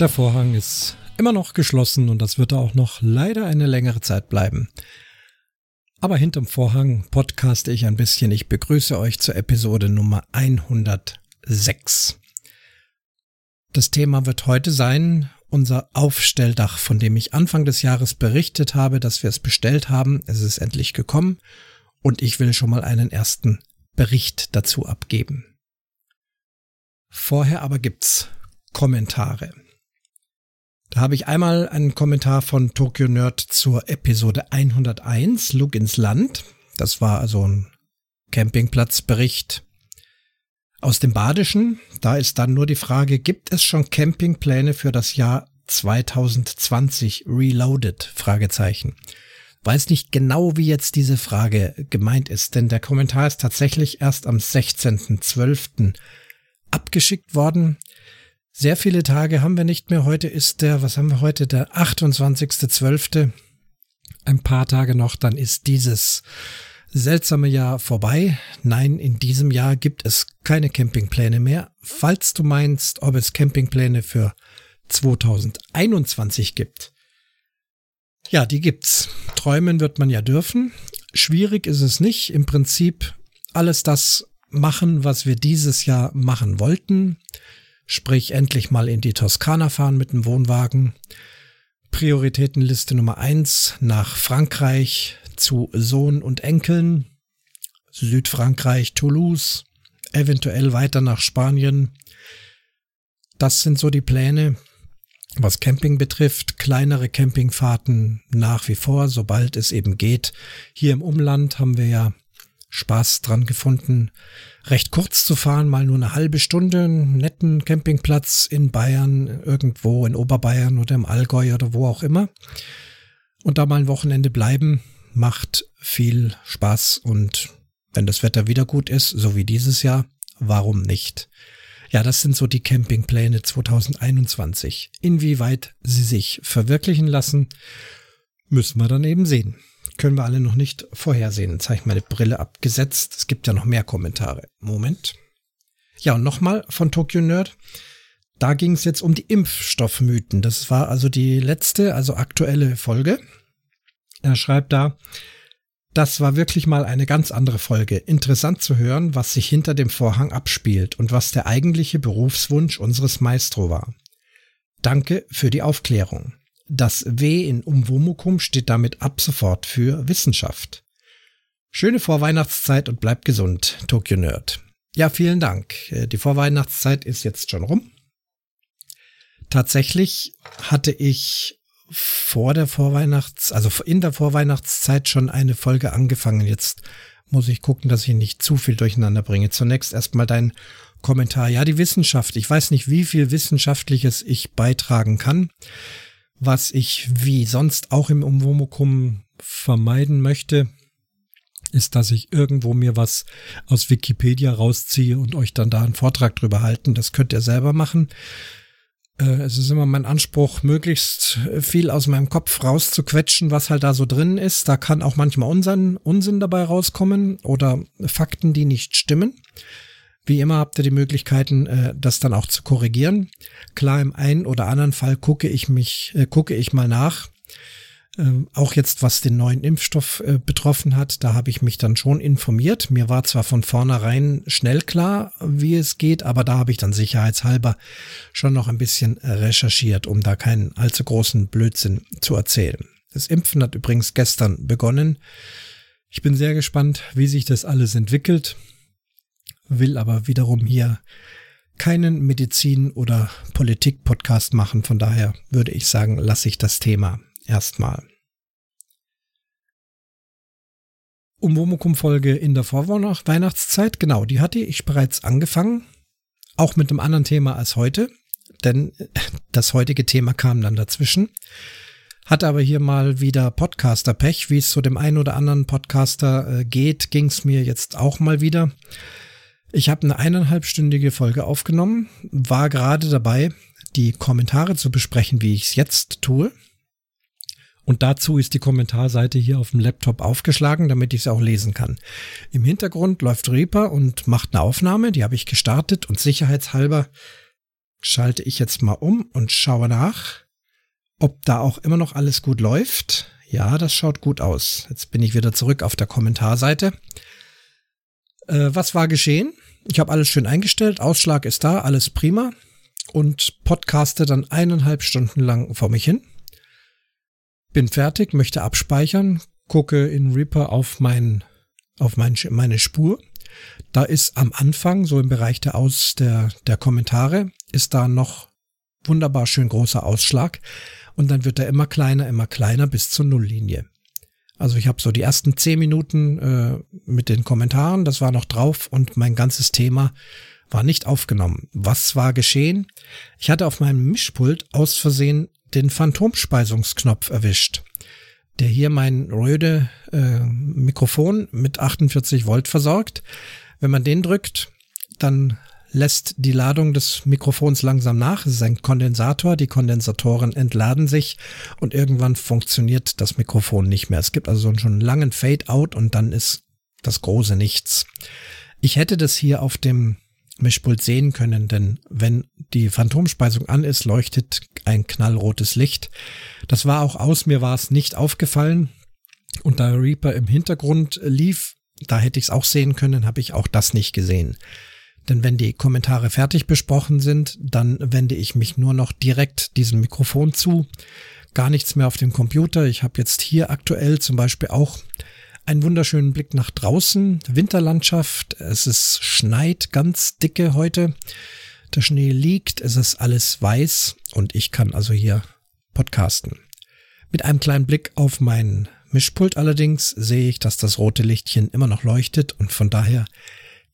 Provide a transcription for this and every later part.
Der Vorhang ist immer noch geschlossen und das wird auch noch leider eine längere Zeit bleiben. Aber hinterm Vorhang podcaste ich ein bisschen. Ich begrüße euch zur Episode Nummer 106. Das Thema wird heute sein unser Aufstelldach, von dem ich Anfang des Jahres berichtet habe, dass wir es bestellt haben. Es ist endlich gekommen und ich will schon mal einen ersten Bericht dazu abgeben. Vorher aber gibt's Kommentare. Da habe ich einmal einen Kommentar von Tokyo Nerd zur Episode 101, Look ins Land. Das war also ein Campingplatzbericht aus dem Badischen. Da ist dann nur die Frage, gibt es schon Campingpläne für das Jahr 2020 Reloaded? Fragezeichen. Weiß nicht genau, wie jetzt diese Frage gemeint ist, denn der Kommentar ist tatsächlich erst am 16.12. abgeschickt worden. Sehr viele Tage haben wir nicht mehr. Heute ist der, was haben wir heute, der 28.12. Ein paar Tage noch, dann ist dieses seltsame Jahr vorbei. Nein, in diesem Jahr gibt es keine Campingpläne mehr. Falls du meinst, ob es Campingpläne für 2021 gibt, ja, die gibt's. Träumen wird man ja dürfen. Schwierig ist es nicht. Im Prinzip alles das machen, was wir dieses Jahr machen wollten. Sprich, endlich mal in die Toskana fahren mit dem Wohnwagen. Prioritätenliste Nummer eins nach Frankreich zu Sohn und Enkeln. Südfrankreich, Toulouse. Eventuell weiter nach Spanien. Das sind so die Pläne. Was Camping betrifft, kleinere Campingfahrten nach wie vor, sobald es eben geht. Hier im Umland haben wir ja Spaß dran gefunden, recht kurz zu fahren, mal nur eine halbe Stunde, einen netten Campingplatz in Bayern, irgendwo in Oberbayern oder im Allgäu oder wo auch immer. Und da mal ein Wochenende bleiben, macht viel Spaß und wenn das Wetter wieder gut ist, so wie dieses Jahr, warum nicht? Ja, das sind so die Campingpläne 2021. Inwieweit sie sich verwirklichen lassen, müssen wir dann eben sehen. Können wir alle noch nicht vorhersehen. Jetzt habe ich meine Brille abgesetzt. Es gibt ja noch mehr Kommentare. Moment. Ja, und nochmal von Tokyo Nerd. Da ging es jetzt um die Impfstoffmythen. Das war also die letzte, also aktuelle Folge. Er schreibt da, das war wirklich mal eine ganz andere Folge. Interessant zu hören, was sich hinter dem Vorhang abspielt und was der eigentliche Berufswunsch unseres Maestro war. Danke für die Aufklärung. Das W in Umwomukum steht damit ab sofort für Wissenschaft. Schöne Vorweihnachtszeit und bleibt gesund, Tokyo Nerd. Ja, vielen Dank. Äh, die Vorweihnachtszeit ist jetzt schon rum. Tatsächlich hatte ich vor der Vorweihnachts-, also in der Vorweihnachtszeit schon eine Folge angefangen. Jetzt muss ich gucken, dass ich nicht zu viel durcheinander bringe. Zunächst erstmal dein Kommentar. Ja, die Wissenschaft. Ich weiß nicht, wie viel Wissenschaftliches ich beitragen kann. Was ich wie sonst auch im Umwomukum vermeiden möchte, ist, dass ich irgendwo mir was aus Wikipedia rausziehe und euch dann da einen Vortrag drüber halten. Das könnt ihr selber machen. Äh, es ist immer mein Anspruch, möglichst viel aus meinem Kopf rauszuquetschen, was halt da so drin ist. Da kann auch manchmal Unsinn, Unsinn dabei rauskommen oder Fakten, die nicht stimmen. Wie immer habt ihr die Möglichkeiten, äh, das dann auch zu korrigieren. Klar, im einen oder anderen Fall gucke ich mich, äh, gucke ich mal nach, ähm, auch jetzt, was den neuen Impfstoff äh, betroffen hat, da habe ich mich dann schon informiert. Mir war zwar von vornherein schnell klar, wie es geht, aber da habe ich dann sicherheitshalber schon noch ein bisschen recherchiert, um da keinen allzu großen Blödsinn zu erzählen. Das Impfen hat übrigens gestern begonnen. Ich bin sehr gespannt, wie sich das alles entwickelt, will aber wiederum hier keinen Medizin- oder Politik-Podcast machen. Von daher würde ich sagen, lasse ich das Thema erstmal. Umwomukum-Folge in der Vorweihnachtszeit, genau, die hatte ich bereits angefangen. Auch mit einem anderen Thema als heute, denn das heutige Thema kam dann dazwischen. Hatte aber hier mal wieder Podcaster-Pech, wie es zu dem einen oder anderen Podcaster äh, geht, ging es mir jetzt auch mal wieder. Ich habe eine eineinhalbstündige Folge aufgenommen, war gerade dabei, die Kommentare zu besprechen, wie ich es jetzt tue. Und dazu ist die Kommentarseite hier auf dem Laptop aufgeschlagen, damit ich es auch lesen kann. Im Hintergrund läuft Reaper und macht eine Aufnahme, die habe ich gestartet und sicherheitshalber schalte ich jetzt mal um und schaue nach, ob da auch immer noch alles gut läuft. Ja, das schaut gut aus. Jetzt bin ich wieder zurück auf der Kommentarseite. Äh, was war geschehen? Ich habe alles schön eingestellt, Ausschlag ist da, alles prima und podcaste dann eineinhalb Stunden lang vor mich hin. Bin fertig, möchte abspeichern, gucke in Reaper auf mein, auf mein, meine Spur. Da ist am Anfang, so im Bereich der Aus, der, der Kommentare, ist da noch wunderbar schön großer Ausschlag und dann wird er immer kleiner, immer kleiner bis zur Nulllinie. Also ich habe so die ersten zehn Minuten äh, mit den Kommentaren, das war noch drauf und mein ganzes Thema war nicht aufgenommen. Was war geschehen? Ich hatte auf meinem Mischpult aus Versehen den Phantomspeisungsknopf erwischt, der hier mein Röde äh, Mikrofon mit 48 Volt versorgt. Wenn man den drückt, dann lässt die Ladung des Mikrofons langsam nach. Es ist ein Kondensator. Die Kondensatoren entladen sich und irgendwann funktioniert das Mikrofon nicht mehr. Es gibt also schon einen langen Fade-out und dann ist das große Nichts. Ich hätte das hier auf dem Mischpult sehen können, denn wenn die Phantomspeisung an ist, leuchtet ein knallrotes Licht. Das war auch aus, mir war es nicht aufgefallen. Und da Reaper im Hintergrund lief, da hätte ich es auch sehen können, habe ich auch das nicht gesehen. Denn wenn die Kommentare fertig besprochen sind, dann wende ich mich nur noch direkt diesem Mikrofon zu. Gar nichts mehr auf dem Computer. Ich habe jetzt hier aktuell zum Beispiel auch einen wunderschönen Blick nach draußen. Winterlandschaft. Es ist schneit ganz dicke heute. Der Schnee liegt. Es ist alles weiß und ich kann also hier podcasten. Mit einem kleinen Blick auf mein Mischpult allerdings sehe ich, dass das rote Lichtchen immer noch leuchtet und von daher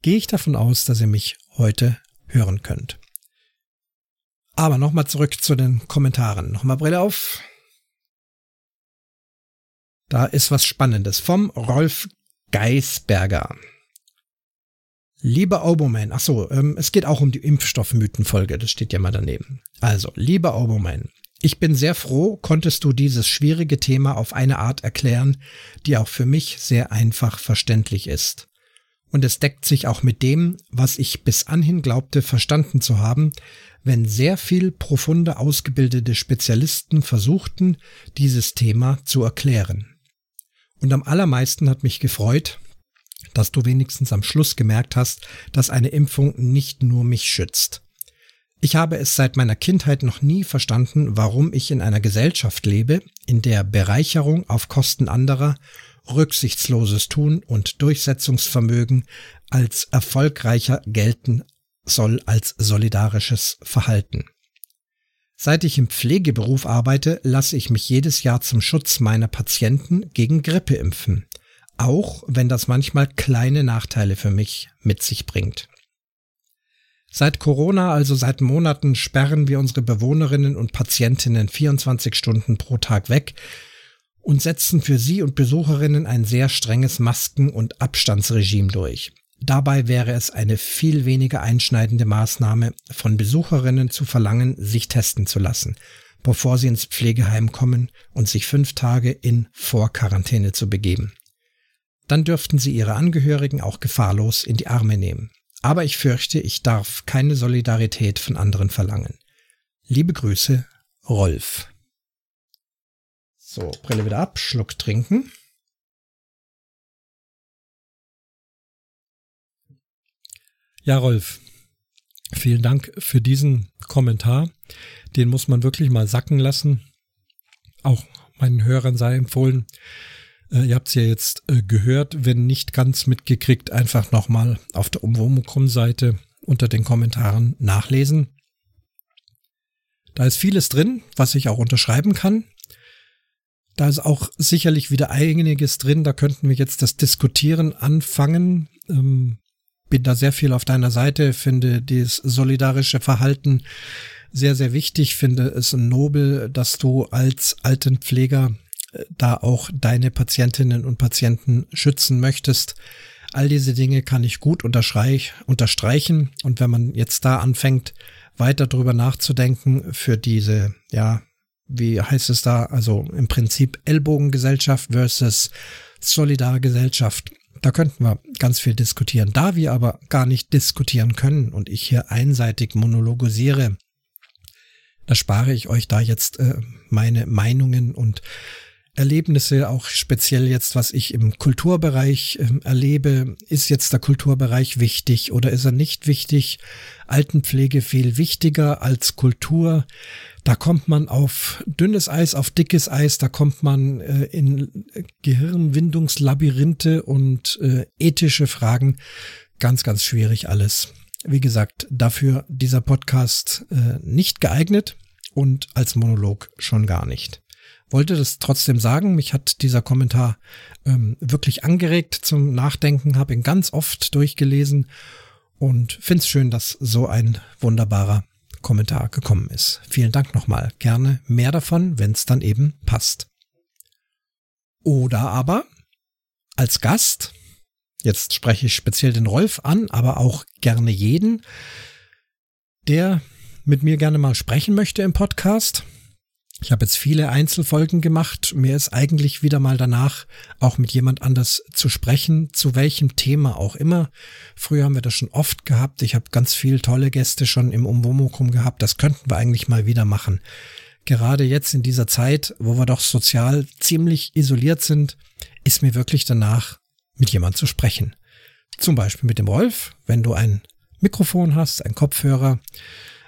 gehe ich davon aus, dass ihr mich heute hören könnt. Aber nochmal zurück zu den Kommentaren. Nochmal Brille auf. Da ist was Spannendes vom Rolf Geisberger. Lieber Oberman, ach so, ähm, es geht auch um die Impfstoffmythenfolge, das steht ja mal daneben. Also, lieber Oberman, ich bin sehr froh, konntest du dieses schwierige Thema auf eine Art erklären, die auch für mich sehr einfach verständlich ist. Und es deckt sich auch mit dem, was ich bis anhin glaubte verstanden zu haben, wenn sehr viel profunde ausgebildete Spezialisten versuchten, dieses Thema zu erklären. Und am allermeisten hat mich gefreut, dass du wenigstens am Schluss gemerkt hast, dass eine Impfung nicht nur mich schützt. Ich habe es seit meiner Kindheit noch nie verstanden, warum ich in einer Gesellschaft lebe, in der Bereicherung auf Kosten anderer, rücksichtsloses Tun und Durchsetzungsvermögen als erfolgreicher gelten soll als solidarisches Verhalten. Seit ich im Pflegeberuf arbeite, lasse ich mich jedes Jahr zum Schutz meiner Patienten gegen Grippe impfen, auch wenn das manchmal kleine Nachteile für mich mit sich bringt. Seit Corona, also seit Monaten, sperren wir unsere Bewohnerinnen und Patientinnen 24 Stunden pro Tag weg und setzen für sie und Besucherinnen ein sehr strenges Masken- und Abstandsregime durch. Dabei wäre es eine viel weniger einschneidende Maßnahme, von Besucherinnen zu verlangen, sich testen zu lassen, bevor sie ins Pflegeheim kommen und sich fünf Tage in Vorquarantäne zu begeben. Dann dürften sie ihre Angehörigen auch gefahrlos in die Arme nehmen. Aber ich fürchte, ich darf keine Solidarität von anderen verlangen. Liebe Grüße, Rolf. So, Brille wieder ab, Schluck trinken. Ja, Rolf, vielen Dank für diesen Kommentar. Den muss man wirklich mal sacken lassen. Auch meinen Hörern sei empfohlen. Äh, ihr habt es ja jetzt äh, gehört, wenn nicht ganz mitgekriegt, einfach nochmal auf der Umwomukum-Seite unter den Kommentaren nachlesen. Da ist vieles drin, was ich auch unterschreiben kann. Da ist auch sicherlich wieder einiges drin. Da könnten wir jetzt das Diskutieren anfangen. Ähm, bin da sehr viel auf deiner Seite, finde dieses solidarische Verhalten sehr, sehr wichtig, finde es nobel, dass du als Altenpfleger äh, da auch deine Patientinnen und Patienten schützen möchtest. All diese Dinge kann ich gut unterstreichen. Und wenn man jetzt da anfängt, weiter drüber nachzudenken für diese, ja, wie heißt es da, also im Prinzip Ellbogengesellschaft versus Solidargesellschaft, da könnten wir ganz viel diskutieren. Da wir aber gar nicht diskutieren können und ich hier einseitig monologisiere, Da spare ich euch da jetzt äh, meine Meinungen und Erlebnisse, auch speziell jetzt, was ich im Kulturbereich äh, erlebe. Ist jetzt der Kulturbereich wichtig oder ist er nicht wichtig? Altenpflege viel wichtiger als Kultur. Da kommt man auf dünnes Eis, auf dickes Eis, da kommt man äh, in Gehirnwindungslabyrinthe und äh, ethische Fragen. Ganz, ganz schwierig alles. Wie gesagt, dafür dieser Podcast äh, nicht geeignet und als Monolog schon gar nicht wollte das trotzdem sagen. Mich hat dieser Kommentar ähm, wirklich angeregt zum Nachdenken, habe ihn ganz oft durchgelesen und finde es schön, dass so ein wunderbarer Kommentar gekommen ist. Vielen Dank nochmal. Gerne mehr davon, wenn es dann eben passt. Oder aber als Gast, jetzt spreche ich speziell den Rolf an, aber auch gerne jeden, der mit mir gerne mal sprechen möchte im Podcast ich habe jetzt viele Einzelfolgen gemacht. Mir ist eigentlich wieder mal danach, auch mit jemand anders zu sprechen, zu welchem Thema auch immer. Früher haben wir das schon oft gehabt. Ich habe ganz viele tolle Gäste schon im Umwomukum gehabt. Das könnten wir eigentlich mal wieder machen. Gerade jetzt in dieser Zeit, wo wir doch sozial ziemlich isoliert sind, ist mir wirklich danach, mit jemand zu sprechen. Zum Beispiel mit dem Rolf, wenn du ein Mikrofon hast, ein Kopfhörer,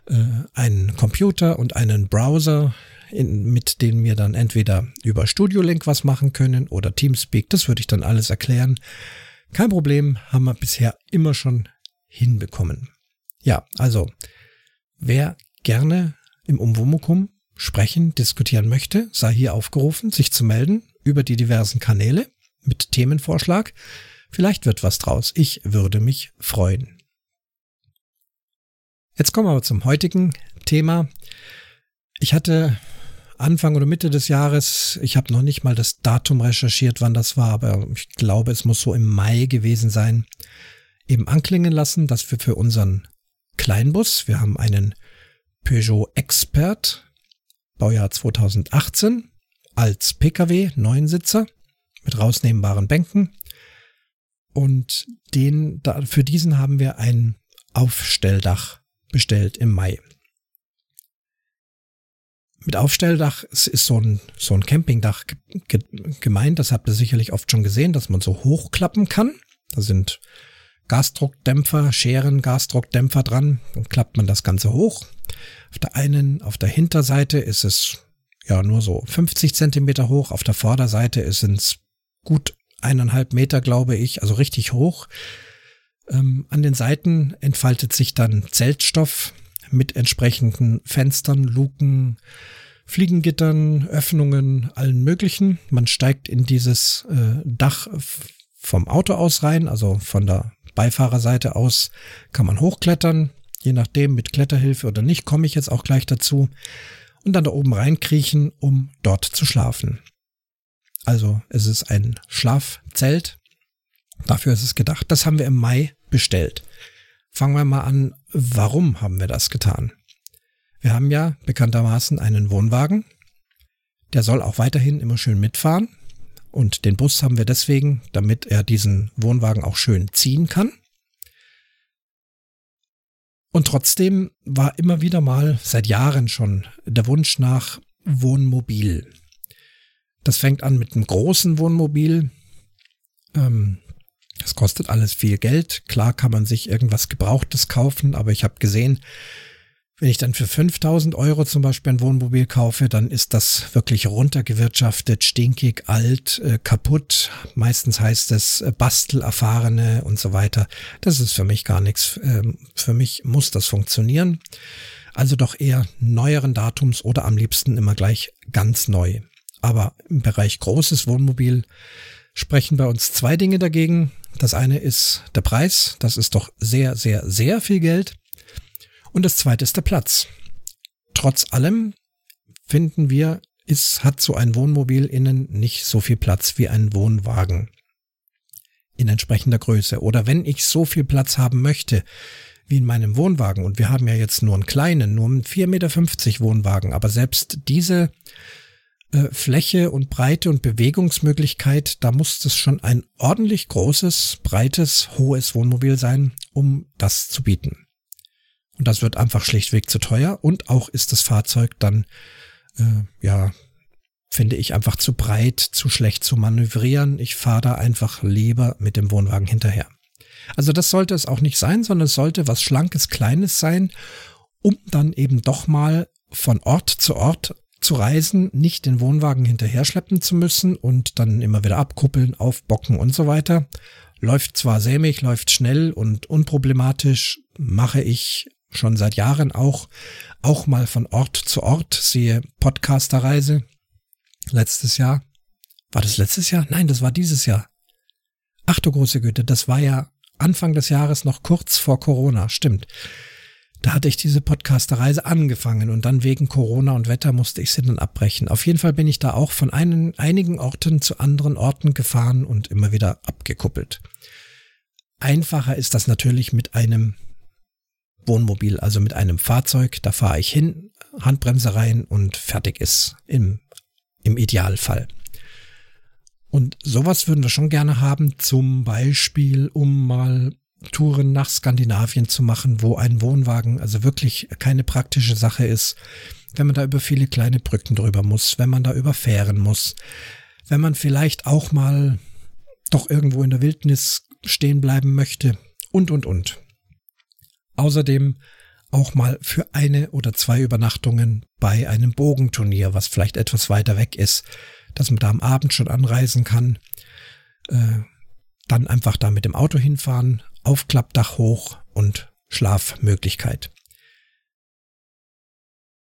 äh, einen Computer und einen Browser, in, mit denen wir dann entweder über Studio Link was machen können oder Teamspeak. Das würde ich dann alles erklären. Kein Problem, haben wir bisher immer schon hinbekommen. Ja, also, wer gerne im Umwomukum sprechen, diskutieren möchte, sei hier aufgerufen, sich zu melden über die diversen Kanäle mit Themenvorschlag. Vielleicht wird was draus. Ich würde mich freuen. Jetzt kommen wir aber zum heutigen Thema. Ich hatte Anfang oder Mitte des Jahres. Ich habe noch nicht mal das Datum recherchiert, wann das war, aber ich glaube, es muss so im Mai gewesen sein. Eben anklingen lassen, dass wir für unseren Kleinbus, wir haben einen Peugeot Expert, Baujahr 2018, als Pkw, Neunsitzer, mit rausnehmbaren Bänken. Und den, für diesen haben wir ein Aufstelldach bestellt im Mai mit Aufstelldach ist so ein, so ein Campingdach ge gemeint. Das habt ihr sicherlich oft schon gesehen, dass man so hochklappen kann. Da sind Gasdruckdämpfer, Scheren, Gasdruckdämpfer dran. Dann klappt man das Ganze hoch. Auf der einen, auf der Hinterseite ist es ja nur so 50 Zentimeter hoch. Auf der Vorderseite ist es gut eineinhalb Meter, glaube ich, also richtig hoch. Ähm, an den Seiten entfaltet sich dann Zeltstoff, mit entsprechenden Fenstern, Luken, Fliegengittern, Öffnungen, allen möglichen. Man steigt in dieses äh, Dach vom Auto aus rein, also von der Beifahrerseite aus kann man hochklettern, je nachdem mit Kletterhilfe oder nicht, komme ich jetzt auch gleich dazu. Und dann da oben reinkriechen, um dort zu schlafen. Also es ist ein Schlafzelt. Dafür ist es gedacht. Das haben wir im Mai bestellt. Fangen wir mal an, warum haben wir das getan? Wir haben ja bekanntermaßen einen Wohnwagen. Der soll auch weiterhin immer schön mitfahren. Und den Bus haben wir deswegen, damit er diesen Wohnwagen auch schön ziehen kann. Und trotzdem war immer wieder mal seit Jahren schon der Wunsch nach Wohnmobil. Das fängt an mit einem großen Wohnmobil. Ähm, das kostet alles viel Geld. Klar kann man sich irgendwas Gebrauchtes kaufen, aber ich habe gesehen, wenn ich dann für 5000 Euro zum Beispiel ein Wohnmobil kaufe, dann ist das wirklich runtergewirtschaftet, stinkig, alt, äh, kaputt. Meistens heißt es äh, Bastelerfahrene und so weiter. Das ist für mich gar nichts. Ähm, für mich muss das funktionieren. Also doch eher neueren Datums oder am liebsten immer gleich ganz neu. Aber im Bereich großes Wohnmobil sprechen bei uns zwei Dinge dagegen. Das eine ist der Preis, das ist doch sehr, sehr, sehr viel Geld. Und das zweite ist der Platz. Trotz allem finden wir, ist, hat so ein Wohnmobil innen nicht so viel Platz wie ein Wohnwagen in entsprechender Größe. Oder wenn ich so viel Platz haben möchte wie in meinem Wohnwagen, und wir haben ja jetzt nur einen kleinen, nur einen 4,50 Meter Wohnwagen, aber selbst diese äh, Fläche und Breite und Bewegungsmöglichkeit, da muss es schon ein ordentlich großes, breites, hohes Wohnmobil sein, um das zu bieten. Und das wird einfach schlichtweg zu teuer. Und auch ist das Fahrzeug dann, äh, ja, finde ich einfach zu breit, zu schlecht zu manövrieren. Ich fahre da einfach lieber mit dem Wohnwagen hinterher. Also das sollte es auch nicht sein, sondern es sollte was Schlankes, Kleines sein, um dann eben doch mal von Ort zu Ort zu reisen, nicht den Wohnwagen hinterher schleppen zu müssen und dann immer wieder abkuppeln, aufbocken und so weiter. Läuft zwar sämig, läuft schnell und unproblematisch, mache ich schon seit Jahren auch, auch mal von Ort zu Ort, sehe Podcasterreise. Letztes Jahr. War das letztes Jahr? Nein, das war dieses Jahr. Ach du große Güte, das war ja Anfang des Jahres noch kurz vor Corona, stimmt. Da hatte ich diese Podcasterreise angefangen und dann wegen Corona und Wetter musste ich sie dann abbrechen. Auf jeden Fall bin ich da auch von einen, einigen Orten zu anderen Orten gefahren und immer wieder abgekuppelt. Einfacher ist das natürlich mit einem Wohnmobil, also mit einem Fahrzeug. Da fahre ich hin, Handbremse rein und fertig ist im, im Idealfall. Und sowas würden wir schon gerne haben, zum Beispiel, um mal Touren nach Skandinavien zu machen, wo ein Wohnwagen also wirklich keine praktische Sache ist, wenn man da über viele kleine Brücken drüber muss, wenn man da überfähren muss, wenn man vielleicht auch mal doch irgendwo in der Wildnis stehen bleiben möchte und, und, und. Außerdem auch mal für eine oder zwei Übernachtungen bei einem Bogenturnier, was vielleicht etwas weiter weg ist, dass man da am Abend schon anreisen kann, äh, dann einfach da mit dem Auto hinfahren, Aufklappdach hoch und Schlafmöglichkeit.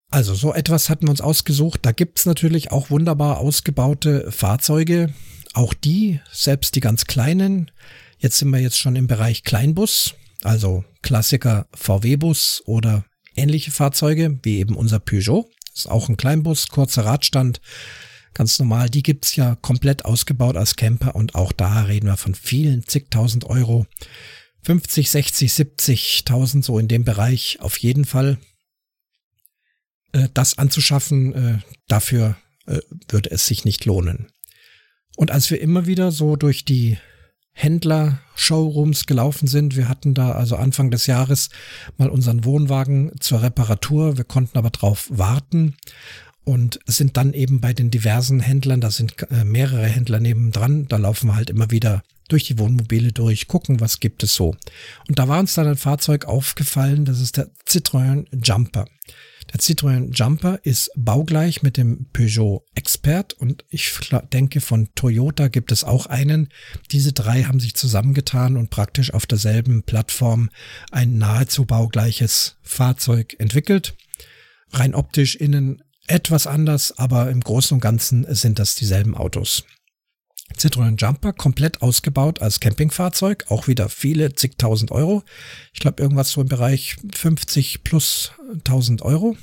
Also so etwas hatten wir uns ausgesucht. Da gibt's natürlich auch wunderbar ausgebaute Fahrzeuge. Auch die, selbst die ganz kleinen. Jetzt sind wir jetzt schon im Bereich Kleinbus, also Klassiker VW-Bus oder ähnliche Fahrzeuge, wie eben unser Peugeot. Ist auch ein Kleinbus, kurzer Radstand, ganz normal. Die gibt's ja komplett ausgebaut als Camper und auch da reden wir von vielen zigtausend Euro. 50, 60, 70.000 so in dem Bereich auf jeden Fall. Äh, das anzuschaffen, äh, dafür äh, würde es sich nicht lohnen. Und als wir immer wieder so durch die Händler-Showrooms gelaufen sind. Wir hatten da also Anfang des Jahres mal unseren Wohnwagen zur Reparatur. Wir konnten aber drauf warten und sind dann eben bei den diversen Händlern, da sind äh, mehrere Händler nebendran, da laufen wir halt immer wieder durch die Wohnmobile durch, gucken, was gibt es so. Und da war uns dann ein Fahrzeug aufgefallen, das ist der Citroën Jumper. Der Citroën Jumper ist baugleich mit dem Peugeot Expert und ich denke von Toyota gibt es auch einen. Diese drei haben sich zusammengetan und praktisch auf derselben Plattform ein nahezu baugleiches Fahrzeug entwickelt. Rein optisch innen etwas anders, aber im Großen und Ganzen sind das dieselben Autos. Citroën Jumper komplett ausgebaut als Campingfahrzeug, auch wieder viele zigtausend Euro. Ich glaube irgendwas so im Bereich 50 plus 1000 Euro.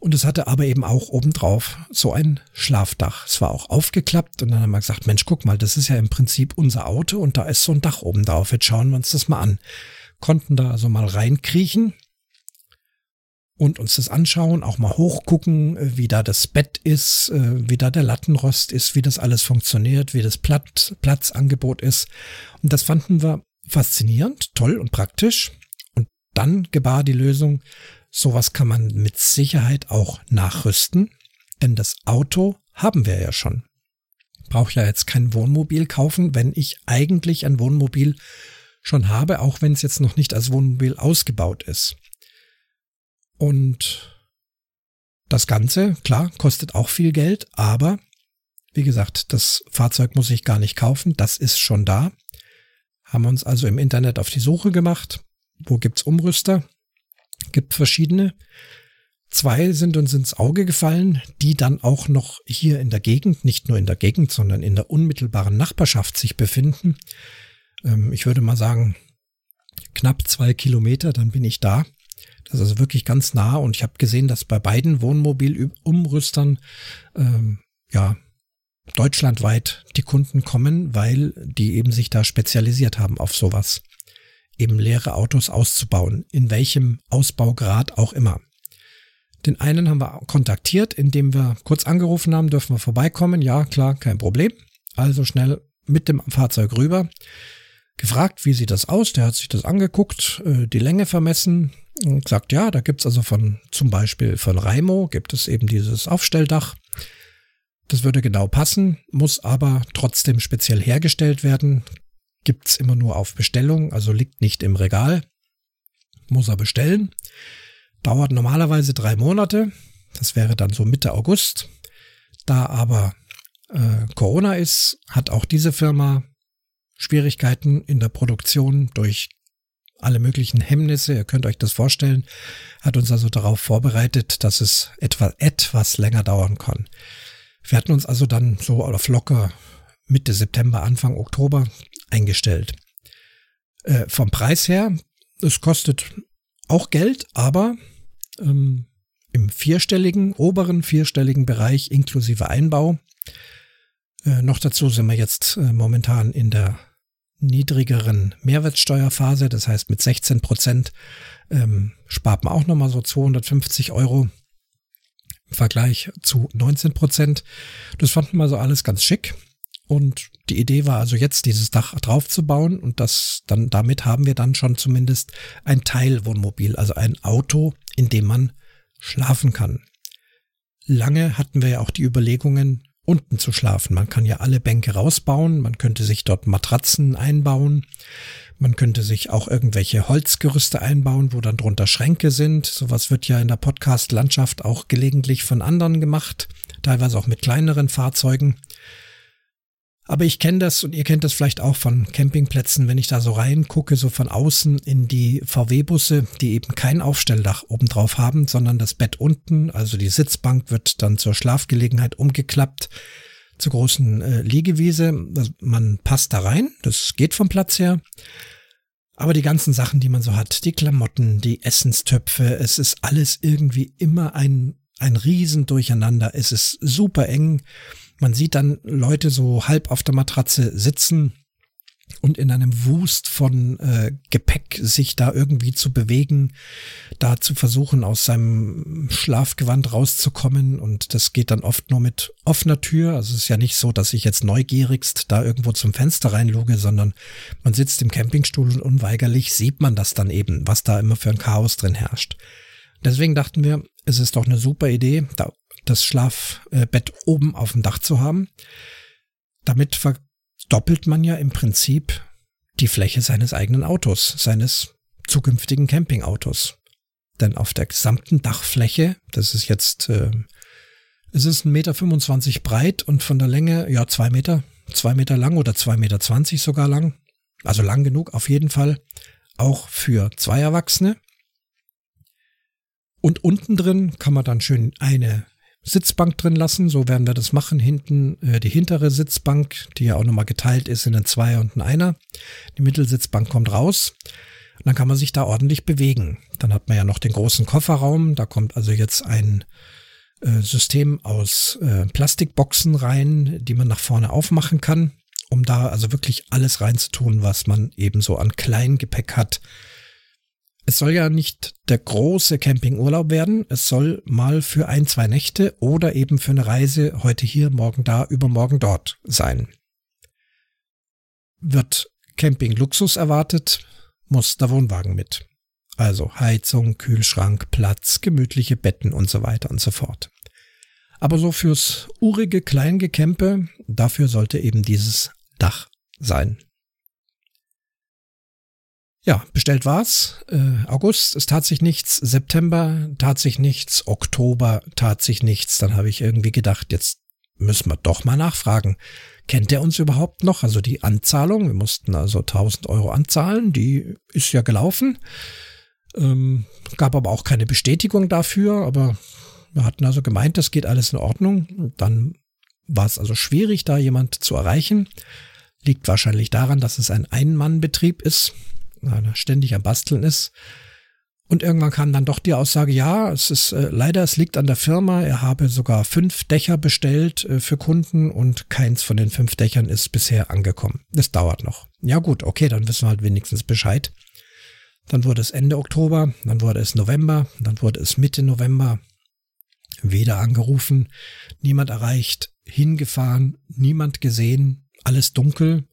Und es hatte aber eben auch obendrauf so ein Schlafdach. Es war auch aufgeklappt und dann haben wir gesagt, Mensch, guck mal, das ist ja im Prinzip unser Auto und da ist so ein Dach oben drauf. Jetzt schauen wir uns das mal an. Konnten da also mal reinkriechen und uns das anschauen, auch mal hochgucken, äh, wie da das Bett ist, äh, wie da der Lattenrost ist, wie das alles funktioniert, wie das Platz, Platzangebot ist. Und das fanden wir faszinierend, toll und praktisch. Und dann gebar die Lösung, sowas kann man mit Sicherheit auch nachrüsten, denn das Auto haben wir ja schon. Brauche ja jetzt kein Wohnmobil kaufen, wenn ich eigentlich ein Wohnmobil schon habe, auch wenn es jetzt noch nicht als Wohnmobil ausgebaut ist. Und das Ganze, klar, kostet auch viel Geld, aber wie gesagt, das Fahrzeug muss ich gar nicht kaufen, das ist schon da. Haben uns also im Internet auf die Suche gemacht. Wo gibt's Umrüster? Gibt verschiedene. Zwei sind uns ins Auge gefallen, die dann auch noch hier in der Gegend, nicht nur in der Gegend, sondern in der unmittelbaren Nachbarschaft sich befinden. Ähm, ich würde mal sagen, knapp zwei Kilometer, dann bin ich da. Das ist also wirklich ganz nah und ich habe gesehen, dass bei beiden Wohnmobilumrüstern ähm, ja deutschlandweit die Kunden kommen, weil die eben sich da spezialisiert haben auf sowas. Eben leere Autos auszubauen, in welchem Ausbaugrad auch immer. Den einen haben wir kontaktiert, indem wir kurz angerufen haben, dürfen wir vorbeikommen. Ja, klar, kein Problem. Also schnell mit dem Fahrzeug rüber. Gefragt, wie sieht das aus? Der hat sich das angeguckt, äh, die Länge vermessen und gesagt, ja, da gibt's also von zum Beispiel von Raimo gibt es eben dieses Aufstelldach. Das würde genau passen, muss aber trotzdem speziell hergestellt werden. Gibt's immer nur auf Bestellung, also liegt nicht im Regal. Muss er bestellen. Dauert normalerweise drei Monate. Das wäre dann so Mitte August. Da aber äh, Corona ist, hat auch diese Firma Schwierigkeiten in der Produktion durch alle möglichen Hemmnisse. Ihr könnt euch das vorstellen. Hat uns also darauf vorbereitet, dass es etwa etwas länger dauern kann. Wir hatten uns also dann so auf locker Mitte September, Anfang Oktober eingestellt. Äh, vom Preis her, es kostet auch Geld, aber ähm, im vierstelligen, oberen vierstelligen Bereich inklusive Einbau. Äh, noch dazu sind wir jetzt äh, momentan in der niedrigeren Mehrwertsteuerphase, das heißt mit 16 Prozent ähm, spart man auch nochmal so 250 Euro im Vergleich zu 19 Prozent. Das fanden wir so alles ganz schick. Und die Idee war also jetzt dieses Dach draufzubauen und das dann damit haben wir dann schon zumindest ein Teilwohnmobil, also ein Auto, in dem man schlafen kann. Lange hatten wir ja auch die Überlegungen, unten zu schlafen. Man kann ja alle Bänke rausbauen, man könnte sich dort Matratzen einbauen, man könnte sich auch irgendwelche Holzgerüste einbauen, wo dann drunter Schränke sind. Sowas wird ja in der Podcast-Landschaft auch gelegentlich von anderen gemacht, teilweise auch mit kleineren Fahrzeugen. Aber ich kenne das und ihr kennt das vielleicht auch von Campingplätzen, wenn ich da so reingucke, so von außen in die VW-Busse, die eben kein Aufstelldach obendrauf haben, sondern das Bett unten, also die Sitzbank wird dann zur Schlafgelegenheit umgeklappt zur großen äh, Liegewiese. Man passt da rein, das geht vom Platz her. Aber die ganzen Sachen, die man so hat, die Klamotten, die Essenstöpfe, es ist alles irgendwie immer ein, ein Riesendurcheinander. Es ist super eng. Man sieht dann Leute so halb auf der Matratze sitzen und in einem Wust von äh, Gepäck sich da irgendwie zu bewegen, da zu versuchen, aus seinem Schlafgewand rauszukommen. Und das geht dann oft nur mit offener Tür. Also es ist ja nicht so, dass ich jetzt neugierigst da irgendwo zum Fenster reinluge, sondern man sitzt im Campingstuhl und unweigerlich sieht man das dann eben, was da immer für ein Chaos drin herrscht. Deswegen dachten wir, es ist doch eine super Idee, da das Schlafbett oben auf dem Dach zu haben. Damit verdoppelt man ja im Prinzip die Fläche seines eigenen Autos, seines zukünftigen Campingautos. Denn auf der gesamten Dachfläche, das ist jetzt, äh, es ist 1,25 Meter breit und von der Länge, ja, zwei Meter, zwei Meter lang oder zwei Meter zwanzig sogar lang. Also lang genug auf jeden Fall. Auch für zwei Erwachsene. Und unten drin kann man dann schön eine Sitzbank drin lassen. So werden wir das machen. Hinten äh, die hintere Sitzbank, die ja auch nochmal geteilt ist in einen Zweier und einen Einer. Die Mittelsitzbank kommt raus. Und dann kann man sich da ordentlich bewegen. Dann hat man ja noch den großen Kofferraum. Da kommt also jetzt ein äh, System aus äh, Plastikboxen rein, die man nach vorne aufmachen kann, um da also wirklich alles reinzutun, was man eben so an Kleingepäck hat es soll ja nicht der große Campingurlaub werden. Es soll mal für ein, zwei Nächte oder eben für eine Reise heute hier, morgen da, übermorgen dort sein. Wird Camping Luxus erwartet, muss der Wohnwagen mit. Also Heizung, Kühlschrank, Platz, gemütliche Betten und so weiter und so fort. Aber so fürs urige Kleingekempe, dafür sollte eben dieses Dach sein. Ja, bestellt war's. Äh, August, es tat sich nichts. September tat sich nichts. Oktober tat sich nichts. Dann habe ich irgendwie gedacht, jetzt müssen wir doch mal nachfragen. Kennt er uns überhaupt noch? Also die Anzahlung, wir mussten also 1000 Euro anzahlen, die ist ja gelaufen. Ähm, gab aber auch keine Bestätigung dafür, aber wir hatten also gemeint, das geht alles in Ordnung. Dann war es also schwierig, da jemand zu erreichen. Liegt wahrscheinlich daran, dass es ein Ein-Mann-Betrieb ist ständig am Basteln ist. Und irgendwann kam dann doch die Aussage, ja, es ist äh, leider, es liegt an der Firma. Er habe sogar fünf Dächer bestellt äh, für Kunden und keins von den fünf Dächern ist bisher angekommen. Das dauert noch. Ja gut, okay, dann wissen wir halt wenigstens Bescheid. Dann wurde es Ende Oktober, dann wurde es November, dann wurde es Mitte November. Weder angerufen, niemand erreicht, hingefahren, niemand gesehen, alles dunkel.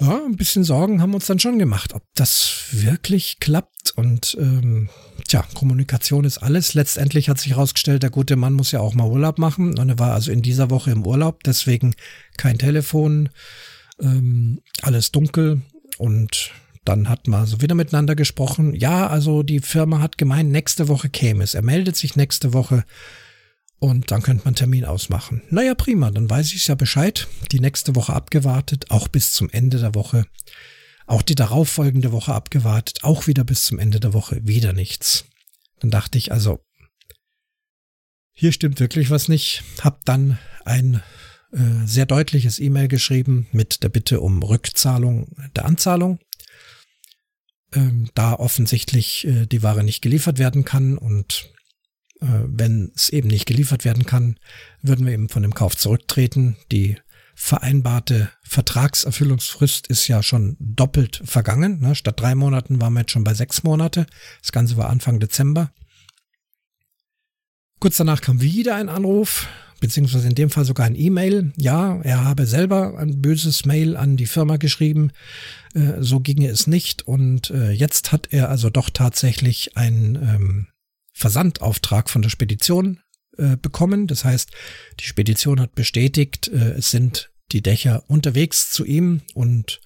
Ja, ein bisschen Sorgen haben uns dann schon gemacht, ob das wirklich klappt. Und ähm, tja, Kommunikation ist alles. Letztendlich hat sich herausgestellt, der gute Mann muss ja auch mal Urlaub machen. Und er war also in dieser Woche im Urlaub, deswegen kein Telefon, ähm, alles dunkel. Und dann hat man so wieder miteinander gesprochen. Ja, also die Firma hat gemeint, nächste Woche käme es. Er meldet sich nächste Woche und dann könnte man Termin ausmachen. Naja, prima, dann weiß ich ja Bescheid. Die nächste Woche abgewartet, auch bis zum Ende der Woche. Auch die darauffolgende Woche abgewartet, auch wieder bis zum Ende der Woche, wieder nichts. Dann dachte ich also, hier stimmt wirklich was nicht. Hab dann ein äh, sehr deutliches E-Mail geschrieben mit der Bitte um Rückzahlung der Anzahlung. Ähm, da offensichtlich äh, die Ware nicht geliefert werden kann und wenn es eben nicht geliefert werden kann, würden wir eben von dem Kauf zurücktreten. Die vereinbarte Vertragserfüllungsfrist ist ja schon doppelt vergangen. Ne? Statt drei Monaten waren wir jetzt schon bei sechs Monate. Das Ganze war Anfang Dezember. Kurz danach kam wieder ein Anruf, beziehungsweise in dem Fall sogar ein E-Mail. Ja, er habe selber ein böses Mail an die Firma geschrieben. Äh, so ginge es nicht. Und äh, jetzt hat er also doch tatsächlich ein ähm, Versandauftrag von der Spedition äh, bekommen. Das heißt, die Spedition hat bestätigt, äh, es sind die Dächer unterwegs zu ihm und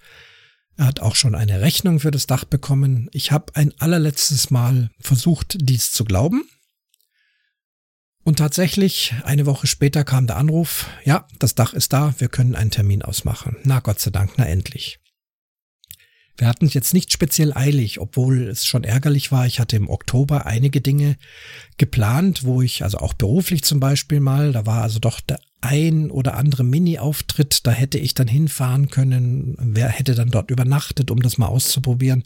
er hat auch schon eine Rechnung für das Dach bekommen. Ich habe ein allerletztes Mal versucht, dies zu glauben. Und tatsächlich, eine Woche später kam der Anruf, ja, das Dach ist da, wir können einen Termin ausmachen. Na Gott sei Dank, na endlich. Wir hatten es jetzt nicht speziell eilig, obwohl es schon ärgerlich war. Ich hatte im Oktober einige Dinge geplant, wo ich, also auch beruflich zum Beispiel mal, da war also doch der ein oder andere Mini-Auftritt, da hätte ich dann hinfahren können, wer hätte dann dort übernachtet, um das mal auszuprobieren.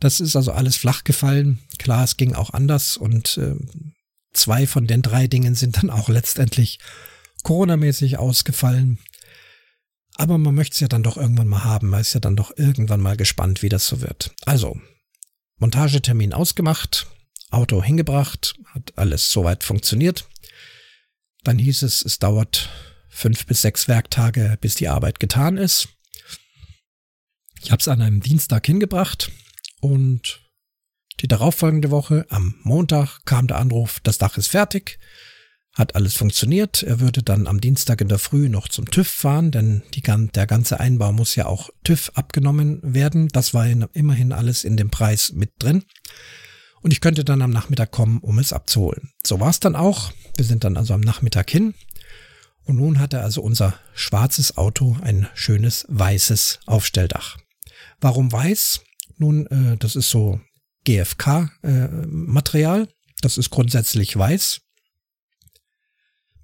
Das ist also alles flach gefallen. Klar, es ging auch anders und äh, zwei von den drei Dingen sind dann auch letztendlich coronamäßig ausgefallen. Aber man möchte es ja dann doch irgendwann mal haben, man ist ja dann doch irgendwann mal gespannt, wie das so wird. Also, Montagetermin ausgemacht, Auto hingebracht, hat alles soweit funktioniert. Dann hieß es, es dauert fünf bis sechs Werktage, bis die Arbeit getan ist. Ich habe es an einem Dienstag hingebracht und die darauffolgende Woche, am Montag, kam der Anruf, das Dach ist fertig. Hat alles funktioniert. Er würde dann am Dienstag in der Früh noch zum TÜV fahren, denn die, der ganze Einbau muss ja auch TÜV abgenommen werden. Das war immerhin alles in dem Preis mit drin. Und ich könnte dann am Nachmittag kommen, um es abzuholen. So war es dann auch. Wir sind dann also am Nachmittag hin. Und nun hatte also unser schwarzes Auto ein schönes weißes Aufstelldach. Warum weiß? Nun, äh, das ist so GFK-Material. Äh, das ist grundsätzlich weiß.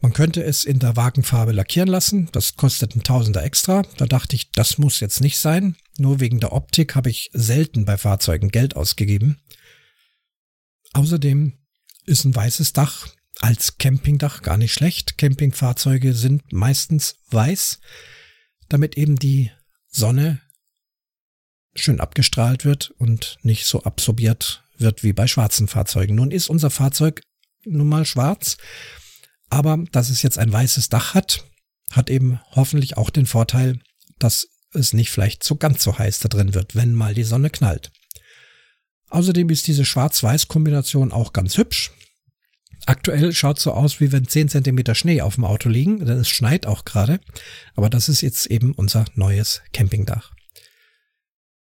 Man könnte es in der Wagenfarbe lackieren lassen. Das kostet ein Tausender extra. Da dachte ich, das muss jetzt nicht sein. Nur wegen der Optik habe ich selten bei Fahrzeugen Geld ausgegeben. Außerdem ist ein weißes Dach als Campingdach gar nicht schlecht. Campingfahrzeuge sind meistens weiß, damit eben die Sonne schön abgestrahlt wird und nicht so absorbiert wird wie bei schwarzen Fahrzeugen. Nun ist unser Fahrzeug nun mal schwarz aber dass es jetzt ein weißes Dach hat, hat eben hoffentlich auch den Vorteil, dass es nicht vielleicht so ganz so heiß da drin wird, wenn mal die Sonne knallt. Außerdem ist diese Schwarz-Weiß-Kombination auch ganz hübsch. Aktuell schaut so aus, wie wenn 10 cm Schnee auf dem Auto liegen, denn es schneit auch gerade. Aber das ist jetzt eben unser neues Campingdach.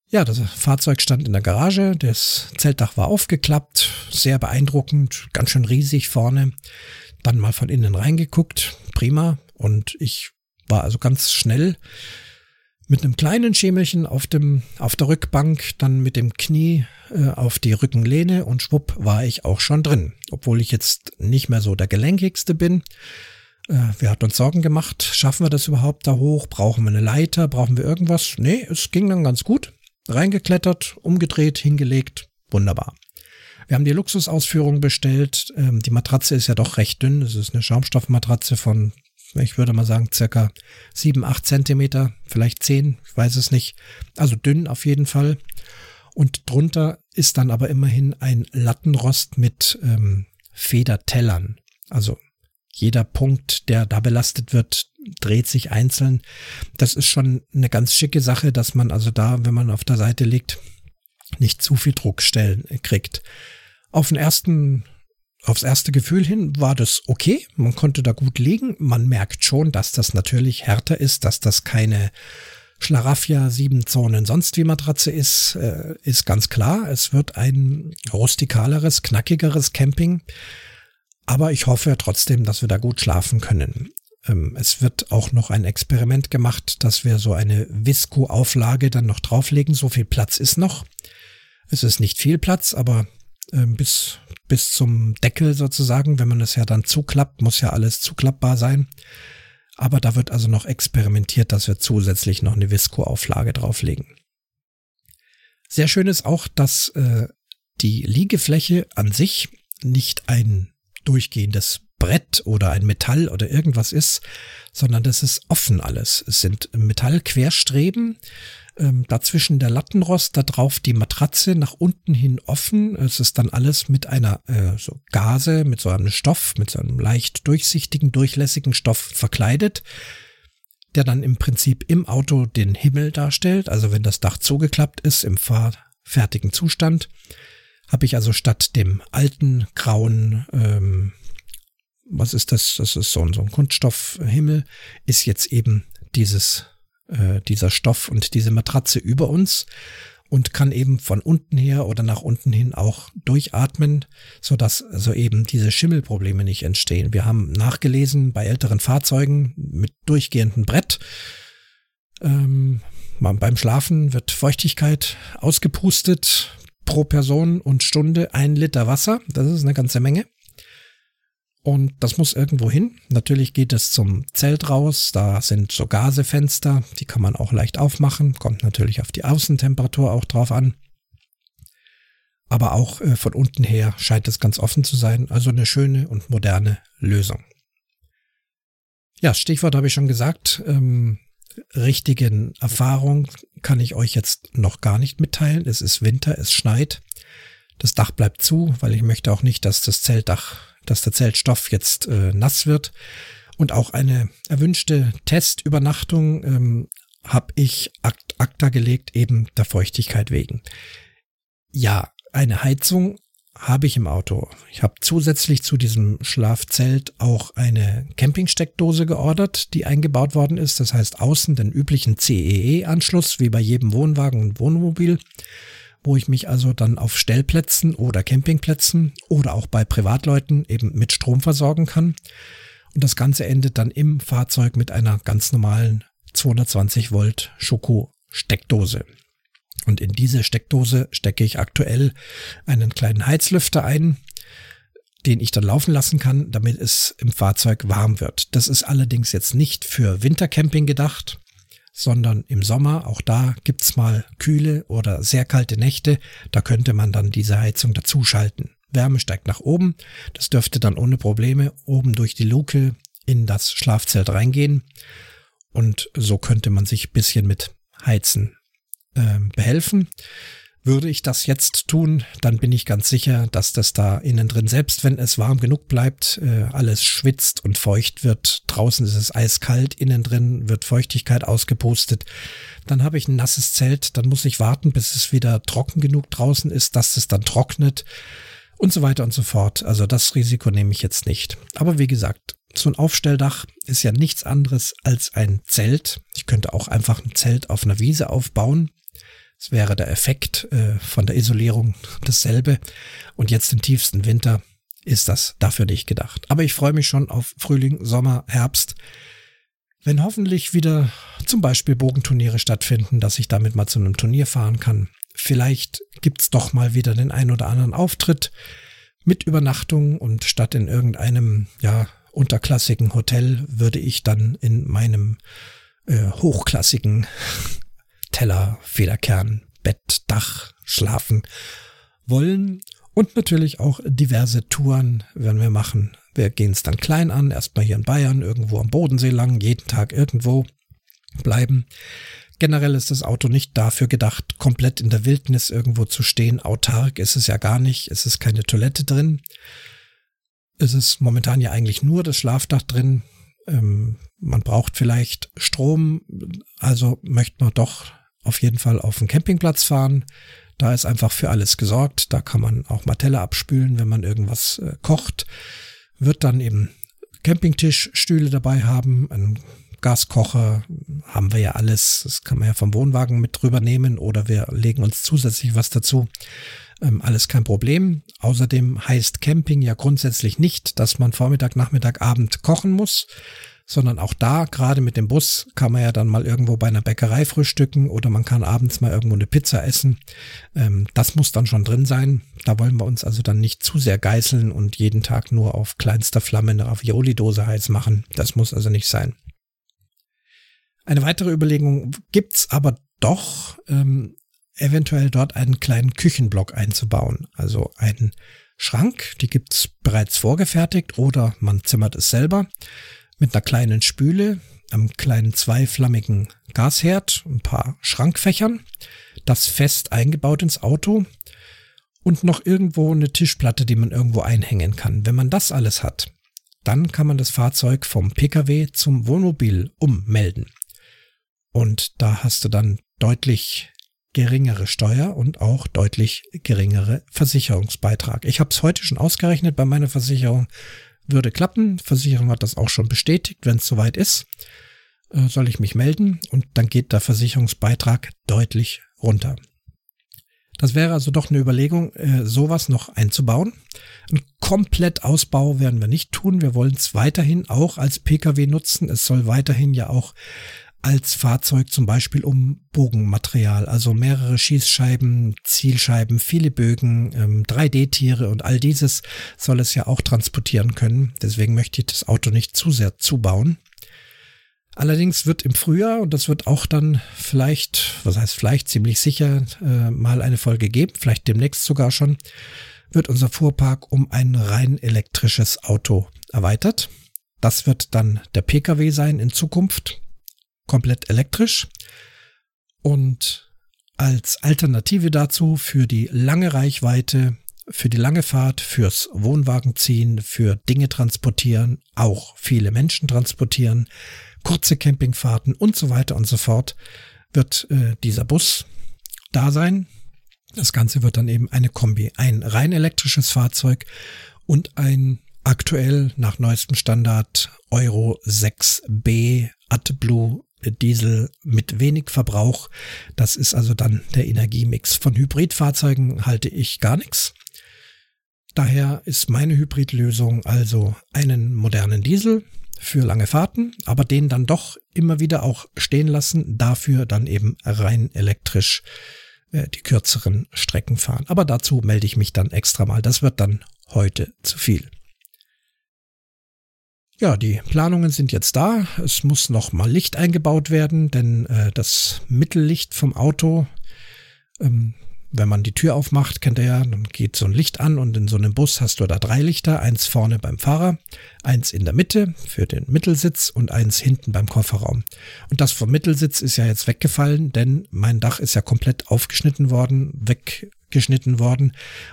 Ja, das Fahrzeug stand in der Garage, das Zeltdach war aufgeklappt, sehr beeindruckend, ganz schön riesig vorne dann mal von innen reingeguckt, prima. Und ich war also ganz schnell mit einem kleinen Schemelchen auf dem, auf der Rückbank, dann mit dem Knie äh, auf die Rückenlehne und schwupp war ich auch schon drin. Obwohl ich jetzt nicht mehr so der gelenkigste bin. Äh, wir hatten uns Sorgen gemacht, schaffen wir das überhaupt da hoch? Brauchen wir eine Leiter? Brauchen wir irgendwas? Nee, es ging dann ganz gut. Reingeklettert, umgedreht, hingelegt, wunderbar. Wir haben die Luxusausführung bestellt. Ähm, die Matratze ist ja doch recht dünn. Es ist eine Schaumstoffmatratze von, ich würde mal sagen, circa sieben, acht Zentimeter, vielleicht zehn, ich weiß es nicht. Also dünn auf jeden Fall. Und drunter ist dann aber immerhin ein Lattenrost mit ähm, Federtellern. Also jeder Punkt, der da belastet wird, dreht sich einzeln. Das ist schon eine ganz schicke Sache, dass man also da, wenn man auf der Seite liegt, nicht zu viel Druckstellen kriegt. Auf den ersten, aufs erste Gefühl hin war das okay. Man konnte da gut liegen. Man merkt schon, dass das natürlich härter ist, dass das keine Schlaraffia, sieben Zonen, sonst wie Matratze ist, äh, ist ganz klar. Es wird ein rustikaleres, knackigeres Camping. Aber ich hoffe trotzdem, dass wir da gut schlafen können. Ähm, es wird auch noch ein Experiment gemacht, dass wir so eine Visco-Auflage dann noch drauflegen. So viel Platz ist noch. Es ist nicht viel Platz, aber äh, bis, bis zum Deckel sozusagen, wenn man es ja dann zuklappt, muss ja alles zuklappbar sein. Aber da wird also noch experimentiert, dass wir zusätzlich noch eine Visco-Auflage drauflegen. Sehr schön ist auch, dass äh, die Liegefläche an sich nicht ein durchgehendes Brett oder ein Metall oder irgendwas ist, sondern das ist offen alles. Es sind Metallquerstreben, ähm, dazwischen der Lattenrost, da drauf die Matratze nach unten hin offen. Es ist dann alles mit einer äh, so Gase, mit so einem Stoff, mit so einem leicht durchsichtigen, durchlässigen Stoff verkleidet, der dann im Prinzip im Auto den Himmel darstellt. Also wenn das Dach zugeklappt ist im fahrfertigen Zustand, habe ich also statt dem alten grauen ähm, was ist das? Das ist so ein, so ein Kunststoffhimmel, ist jetzt eben dieses äh, dieser Stoff und diese Matratze über uns und kann eben von unten her oder nach unten hin auch durchatmen, so dass also eben diese Schimmelprobleme nicht entstehen. Wir haben nachgelesen bei älteren Fahrzeugen mit durchgehendem Brett. Ähm, beim Schlafen wird Feuchtigkeit ausgepustet pro Person und Stunde ein Liter Wasser. Das ist eine ganze Menge. Und das muss irgendwo hin. Natürlich geht es zum Zelt raus. Da sind so Gasefenster. Die kann man auch leicht aufmachen. Kommt natürlich auf die Außentemperatur auch drauf an. Aber auch äh, von unten her scheint es ganz offen zu sein. Also eine schöne und moderne Lösung. Ja, Stichwort habe ich schon gesagt. Ähm, richtigen Erfahrung kann ich euch jetzt noch gar nicht mitteilen. Es ist Winter, es schneit. Das Dach bleibt zu, weil ich möchte auch nicht, dass das Zeltdach dass der Zeltstoff jetzt äh, nass wird. Und auch eine erwünschte Testübernachtung ähm, habe ich akt acta gelegt, eben der Feuchtigkeit wegen. Ja, eine Heizung habe ich im Auto. Ich habe zusätzlich zu diesem Schlafzelt auch eine Campingsteckdose geordert, die eingebaut worden ist. Das heißt außen den üblichen CEE-Anschluss, wie bei jedem Wohnwagen und Wohnmobil wo ich mich also dann auf Stellplätzen oder Campingplätzen oder auch bei Privatleuten eben mit Strom versorgen kann. Und das Ganze endet dann im Fahrzeug mit einer ganz normalen 220 Volt Schoko Steckdose. Und in diese Steckdose stecke ich aktuell einen kleinen Heizlüfter ein, den ich dann laufen lassen kann, damit es im Fahrzeug warm wird. Das ist allerdings jetzt nicht für Wintercamping gedacht, sondern im Sommer, auch da gibt's mal kühle oder sehr kalte Nächte, da könnte man dann diese Heizung dazuschalten. Wärme steigt nach oben, das dürfte dann ohne Probleme oben durch die Luke in das Schlafzelt reingehen und so könnte man sich bisschen mit Heizen äh, behelfen. Würde ich das jetzt tun, dann bin ich ganz sicher, dass das da innen drin, selbst wenn es warm genug bleibt, äh, alles schwitzt und feucht wird. Draußen ist es eiskalt, innen drin wird Feuchtigkeit ausgepustet. Dann habe ich ein nasses Zelt, dann muss ich warten, bis es wieder trocken genug draußen ist, dass es dann trocknet und so weiter und so fort. Also das Risiko nehme ich jetzt nicht. Aber wie gesagt, so ein Aufstelldach ist ja nichts anderes als ein Zelt. Ich könnte auch einfach ein Zelt auf einer Wiese aufbauen es wäre der Effekt äh, von der Isolierung dasselbe. Und jetzt im tiefsten Winter ist das dafür nicht gedacht. Aber ich freue mich schon auf Frühling, Sommer, Herbst, wenn hoffentlich wieder zum Beispiel Bogenturniere stattfinden, dass ich damit mal zu einem Turnier fahren kann. Vielleicht gibt's doch mal wieder den ein oder anderen Auftritt mit Übernachtung und statt in irgendeinem, ja, unterklassigen Hotel würde ich dann in meinem äh, hochklassigen Teller, Federkern, Bett, Dach, Schlafen wollen. Und natürlich auch diverse Touren werden wir machen. Wir gehen es dann klein an, erstmal hier in Bayern, irgendwo am Bodensee lang, jeden Tag irgendwo bleiben. Generell ist das Auto nicht dafür gedacht, komplett in der Wildnis irgendwo zu stehen. Autark ist es ja gar nicht. Es ist keine Toilette drin. ist es momentan ja eigentlich nur das Schlafdach drin. Ähm, man braucht vielleicht Strom, also möchte man doch auf jeden Fall auf den Campingplatz fahren. Da ist einfach für alles gesorgt. Da kann man auch Matelle abspülen, wenn man irgendwas äh, kocht. Wird dann eben Campingtischstühle dabei haben, einen Gaskocher, haben wir ja alles. Das kann man ja vom Wohnwagen mit drüber nehmen oder wir legen uns zusätzlich was dazu. Ähm, alles kein Problem. Außerdem heißt Camping ja grundsätzlich nicht, dass man Vormittag, Nachmittag, Abend kochen muss, sondern auch da, gerade mit dem Bus, kann man ja dann mal irgendwo bei einer Bäckerei frühstücken oder man kann abends mal irgendwo eine Pizza essen. Ähm, das muss dann schon drin sein. Da wollen wir uns also dann nicht zu sehr geißeln und jeden Tag nur auf kleinster Flamme eine Ravioli-Dose heiß machen. Das muss also nicht sein. Eine weitere Überlegung gibt's aber doch, ähm, eventuell dort einen kleinen Küchenblock einzubauen. Also einen Schrank, die gibt's bereits vorgefertigt oder man zimmert es selber mit einer kleinen Spüle, einem kleinen zweiflammigen Gasherd, ein paar Schrankfächern, das fest eingebaut ins Auto und noch irgendwo eine Tischplatte, die man irgendwo einhängen kann. Wenn man das alles hat, dann kann man das Fahrzeug vom Pkw zum Wohnmobil ummelden. Und da hast du dann deutlich geringere Steuer und auch deutlich geringere Versicherungsbeitrag. Ich habe es heute schon ausgerechnet bei meiner Versicherung. Würde klappen. Versicherung hat das auch schon bestätigt. Wenn es soweit ist, äh, soll ich mich melden und dann geht der Versicherungsbeitrag deutlich runter. Das wäre also doch eine Überlegung, äh, sowas noch einzubauen. Ein komplett Ausbau werden wir nicht tun. Wir wollen es weiterhin auch als Pkw nutzen. Es soll weiterhin ja auch als Fahrzeug zum Beispiel um Bogenmaterial, also mehrere Schießscheiben, Zielscheiben, viele Bögen, ähm, 3D-Tiere und all dieses soll es ja auch transportieren können. Deswegen möchte ich das Auto nicht zu sehr zubauen. Allerdings wird im Frühjahr, und das wird auch dann vielleicht, was heißt vielleicht, ziemlich sicher äh, mal eine Folge geben, vielleicht demnächst sogar schon, wird unser Fuhrpark um ein rein elektrisches Auto erweitert. Das wird dann der Pkw sein in Zukunft komplett elektrisch und als Alternative dazu für die lange Reichweite, für die lange Fahrt, fürs Wohnwagenziehen, für Dinge transportieren, auch viele Menschen transportieren, kurze Campingfahrten und so weiter und so fort, wird äh, dieser Bus da sein. Das Ganze wird dann eben eine Kombi, ein rein elektrisches Fahrzeug und ein aktuell nach neuestem Standard Euro 6b AdBlue Diesel mit wenig Verbrauch. Das ist also dann der Energiemix. Von Hybridfahrzeugen halte ich gar nichts. Daher ist meine Hybridlösung also einen modernen Diesel für lange Fahrten, aber den dann doch immer wieder auch stehen lassen, dafür dann eben rein elektrisch äh, die kürzeren Strecken fahren. Aber dazu melde ich mich dann extra mal. Das wird dann heute zu viel. Ja, die Planungen sind jetzt da. Es muss noch mal Licht eingebaut werden, denn äh, das Mittellicht vom Auto, ähm, wenn man die Tür aufmacht, kennt ihr ja, dann geht so ein Licht an und in so einem Bus hast du da drei Lichter, eins vorne beim Fahrer, eins in der Mitte für den Mittelsitz und eins hinten beim Kofferraum. Und das vom Mittelsitz ist ja jetzt weggefallen, denn mein Dach ist ja komplett aufgeschnitten worden, weg geschnitten worden.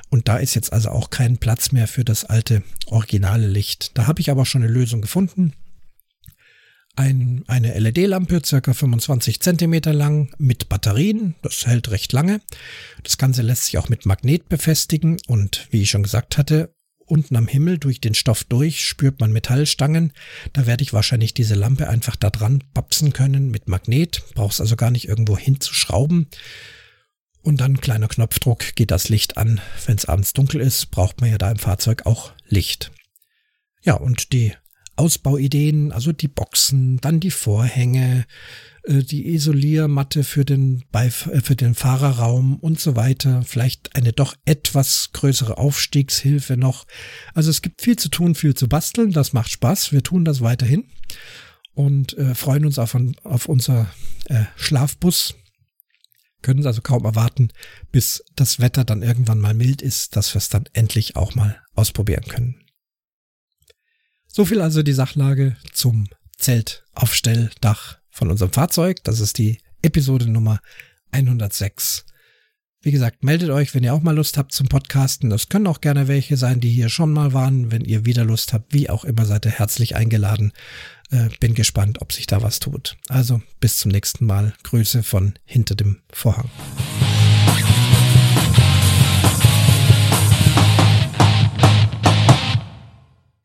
Und da ist jetzt also auch kein Platz mehr für das alte originale Licht. Da habe ich aber schon eine Lösung gefunden. Ein, eine LED-Lampe, circa 25 Zentimeter lang, mit Batterien. Das hält recht lange. Das Ganze lässt sich auch mit Magnet befestigen. Und wie ich schon gesagt hatte, unten am Himmel durch den Stoff durch spürt man Metallstangen. Da werde ich wahrscheinlich diese Lampe einfach da dran babsen können mit Magnet. Brauchst also gar nicht irgendwo hinzuschrauben. Und dann kleiner Knopfdruck geht das Licht an. Wenn es abends dunkel ist, braucht man ja da im Fahrzeug auch Licht. Ja, und die Ausbauideen, also die Boxen, dann die Vorhänge, äh, die Isoliermatte für den, Beif äh, für den Fahrerraum und so weiter. Vielleicht eine doch etwas größere Aufstiegshilfe noch. Also es gibt viel zu tun, viel zu basteln. Das macht Spaß. Wir tun das weiterhin und äh, freuen uns auf, auf unser äh, Schlafbus, können es also kaum erwarten, bis das Wetter dann irgendwann mal mild ist, dass wir es dann endlich auch mal ausprobieren können. So viel also die Sachlage zum Zeltaufstelldach von unserem Fahrzeug. Das ist die Episode Nummer 106. Wie gesagt, meldet euch, wenn ihr auch mal Lust habt zum Podcasten. Das können auch gerne welche sein, die hier schon mal waren. Wenn ihr wieder Lust habt, wie auch immer, seid ihr herzlich eingeladen. Äh, bin gespannt, ob sich da was tut. Also bis zum nächsten Mal. Grüße von hinter dem Vorhang.